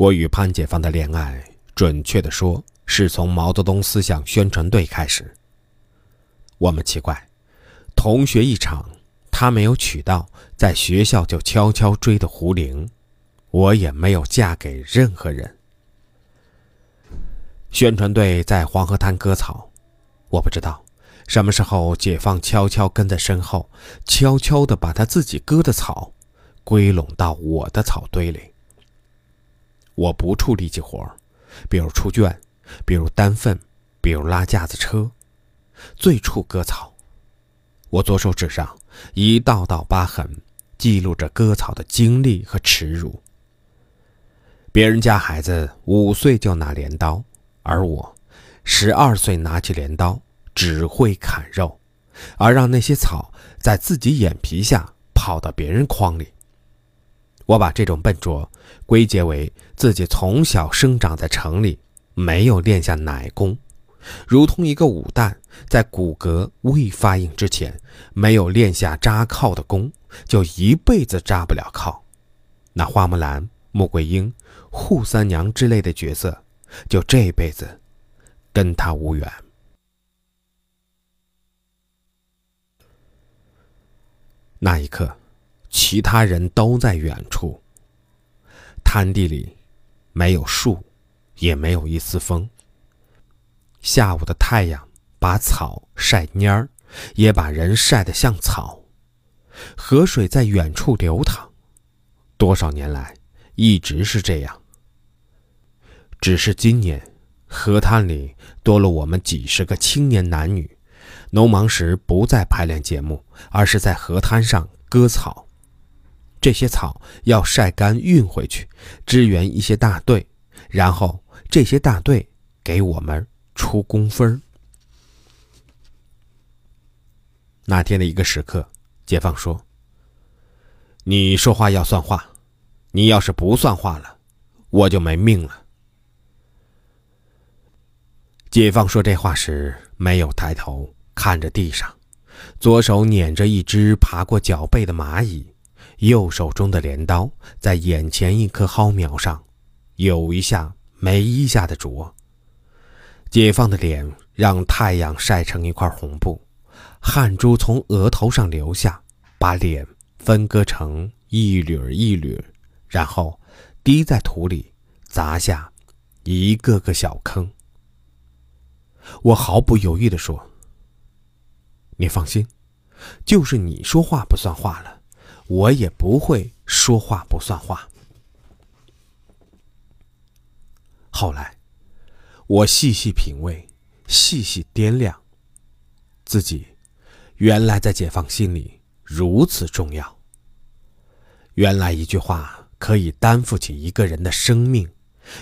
我与潘解放的恋爱，准确的说，是从毛泽东思想宣传队开始。我们奇怪，同学一场，他没有娶到，在学校就悄悄追的胡玲，我也没有嫁给任何人。宣传队在黄河滩割草，我不知道什么时候解放悄悄跟在身后，悄悄地把他自己割的草归拢到我的草堆里。我不处力气活比如出圈，比如担粪，比如拉架子车，最处割草。我左手指上一道道疤痕，记录着割草的经历和耻辱。别人家孩子五岁就拿镰刀，而我十二岁拿起镰刀，只会砍肉，而让那些草在自己眼皮下跑到别人筐里。我把这种笨拙归结为自己从小生长在城里，没有练下奶功，如同一个武旦在骨骼未发硬之前没有练下扎靠的功，就一辈子扎不了靠。那花木兰、穆桂英、扈三娘之类的角色，就这辈子跟他无缘。那一刻。其他人都在远处。滩地里没有树，也没有一丝风。下午的太阳把草晒蔫儿，也把人晒得像草。河水在远处流淌，多少年来一直是这样。只是今年，河滩里多了我们几十个青年男女，农忙时不再排练节目，而是在河滩上割草。这些草要晒干运回去，支援一些大队，然后这些大队给我们出工分那天的一个时刻，解放说：“你说话要算话，你要是不算话了，我就没命了。”解放说这话时没有抬头看着地上，左手捻着一只爬过脚背的蚂蚁。右手中的镰刀在眼前一棵蒿苗上，有一下没一下的啄。解放的脸让太阳晒成一块红布，汗珠从额头上流下，把脸分割成一缕一缕，然后滴在土里，砸下一个个小坑。我毫不犹豫地说：“你放心，就是你说话不算话了。”我也不会说话不算话。后来，我细细品味，细细掂量，自己原来在解放心里如此重要。原来一句话可以担负起一个人的生命。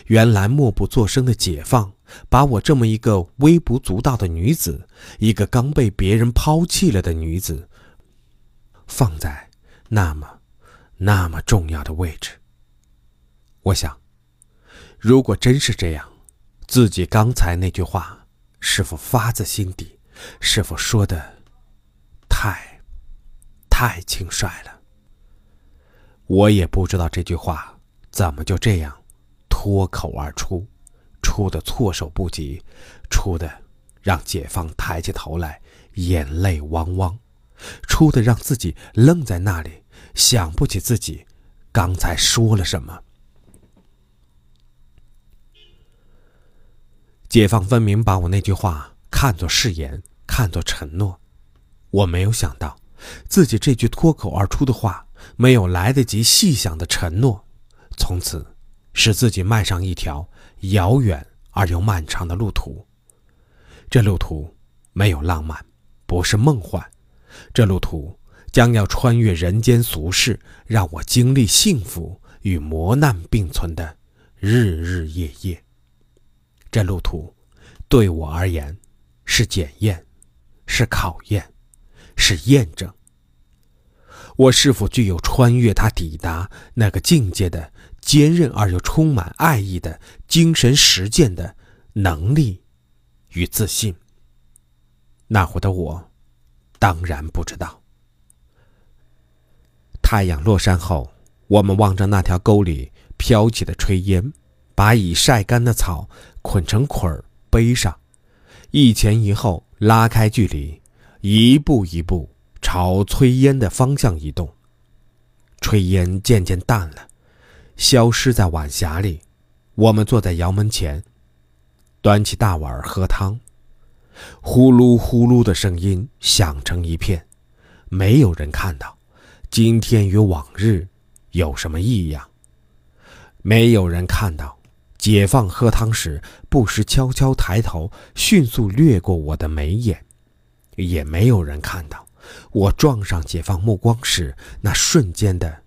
原来默不作声的解放，把我这么一个微不足道的女子，一个刚被别人抛弃了的女子，放在。那么，那么重要的位置。我想，如果真是这样，自己刚才那句话是否发自心底，是否说的太，太轻率了？我也不知道这句话怎么就这样脱口而出，出的措手不及，出的让解放抬起头来，眼泪汪汪。出的让自己愣在那里，想不起自己刚才说了什么。解放分明把我那句话看作誓言，看作承诺。我没有想到，自己这句脱口而出的话，没有来得及细想的承诺，从此使自己迈上一条遥远而又漫长的路途。这路途没有浪漫，不是梦幻。这路途将要穿越人间俗世，让我经历幸福与磨难并存的日日夜夜。这路途对我而言是检验，是考验，是验证。我是否具有穿越它、抵达那个境界的坚韧而又充满爱意的精神实践的能力与自信？那会的我。当然不知道。太阳落山后，我们望着那条沟里飘起的炊烟，把已晒干的草捆成捆儿背上，一前一后拉开距离，一步一步朝炊烟的方向移动。炊烟渐渐淡了，消失在晚霞里。我们坐在窑门前，端起大碗喝汤，呼噜呼噜的声音响成一片。没有人看到，今天与往日有什么异样。没有人看到，解放喝汤时不时悄悄抬头，迅速掠过我的眉眼。也没有人看到，我撞上解放目光时那瞬间的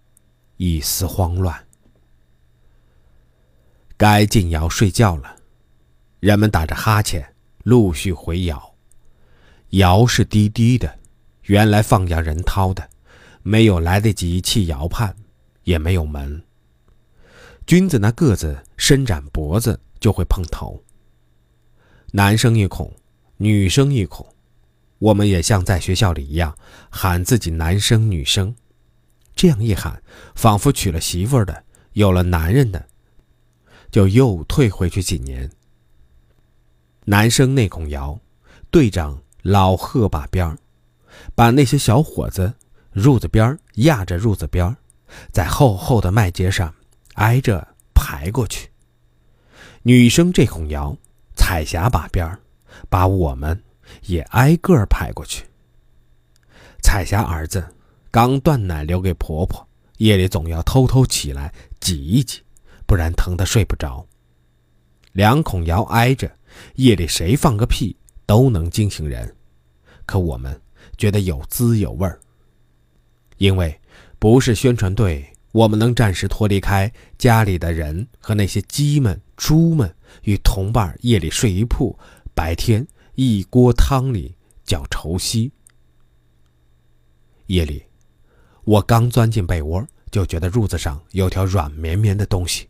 一丝慌乱。该进窑睡觉了，人们打着哈欠，陆续回窑。窑是低低的。原来放羊人掏的，没有来得及砌窑畔，也没有门。君子那个子伸展脖子就会碰头。男生一孔，女生一孔，我们也像在学校里一样喊自己男生女生，这样一喊，仿佛娶了媳妇儿的，有了男人的，就又退回去几年。男生那孔窑，队长老贺把边儿。把那些小伙子褥子边儿压着褥子边儿在厚厚的麦秸上挨着排过去。女生这孔窑，彩霞把边儿把我们也挨个排过去。彩霞儿子刚断奶留给婆婆，夜里总要偷偷起来挤一挤，不然疼得睡不着。两孔窑挨着，夜里谁放个屁都能惊醒人，可我们。觉得有滋有味儿，因为不是宣传队，我们能暂时脱离开家里的人和那些鸡们、猪们，与同伴夜里睡一铺，白天一锅汤里叫稠稀。夜里，我刚钻进被窝，就觉得褥子上有条软绵绵的东西，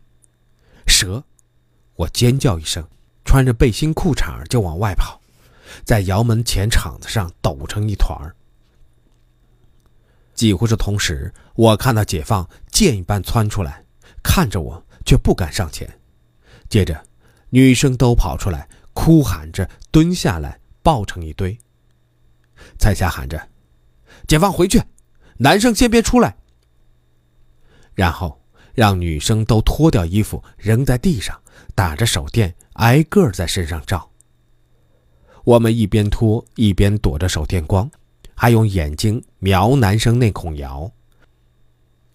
蛇！我尖叫一声，穿着背心裤衩就往外跑。在窑门前场子上抖成一团儿，几乎是同时，我看到解放箭一般窜出来，看着我却不敢上前。接着，女生都跑出来，哭喊着蹲下来，抱成一堆。彩霞喊着：“解放回去，男生先别出来。”然后让女生都脱掉衣服扔在地上，打着手电挨个在身上照。我们一边拖一边躲着手电光，还用眼睛瞄男生那孔窑。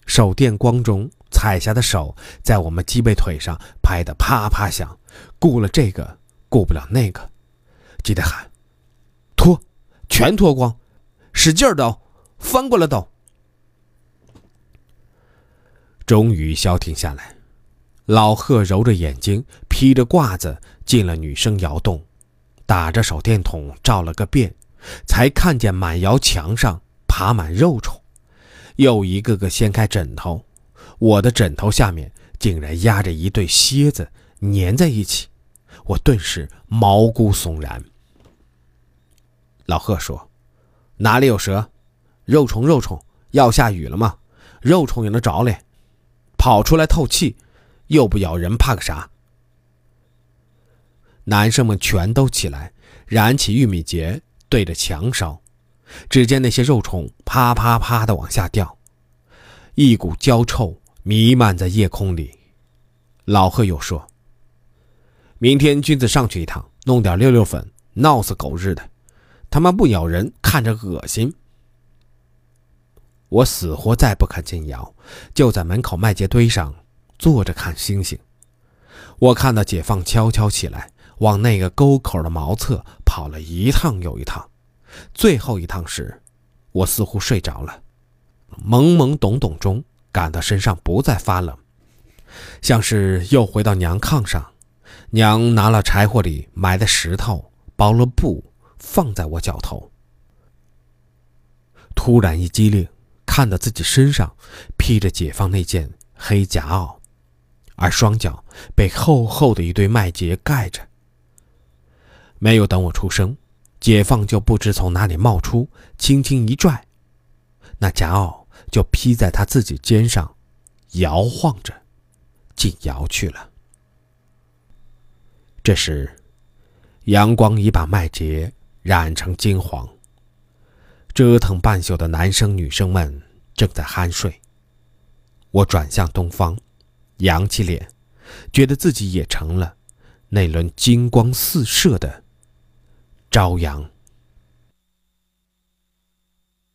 手电光中，彩霞的手在我们脊背腿上拍得啪啪响，顾了这个，顾不了那个，记得喊：“脱，全脱光，使劲儿抖，翻过来抖。”终于消停下来，老贺揉着眼睛，披着褂子进了女生窑洞。打着手电筒照了个遍，才看见满窑墙上爬满肉虫，又一个个掀开枕头，我的枕头下面竟然压着一对蝎子，粘在一起，我顿时毛骨悚然。老贺说：“哪里有蛇？肉虫，肉虫！要下雨了吗？肉虫也能着嘞，跑出来透气，又不咬人，怕个啥？”男生们全都起来，燃起玉米秸，对着墙烧。只见那些肉虫啪啪啪的往下掉，一股焦臭弥漫在夜空里。老贺又说：“明天君子上去一趟，弄点溜溜粉，闹死狗日的，他妈不咬人，看着恶心。”我死活再不肯进窑，就在门口麦秸堆上坐着看星星。我看到解放悄悄起来。往那个沟口的茅厕跑了一趟又一趟，最后一趟时，我似乎睡着了，懵懵懂懂中感到身上不再发冷，像是又回到娘炕上。娘拿了柴火里埋的石头，包了布放在我脚头。突然一激灵，看到自己身上披着解放那件黑夹袄，而双脚被厚厚的一堆麦秸盖着。没有等我出声，解放就不知从哪里冒出，轻轻一拽，那夹袄就披在他自己肩上，摇晃着竟摇去了。这时，阳光已把麦秸染成金黄。折腾半宿的男生女生们正在酣睡。我转向东方，扬起脸，觉得自己也成了那轮金光四射的朝阳。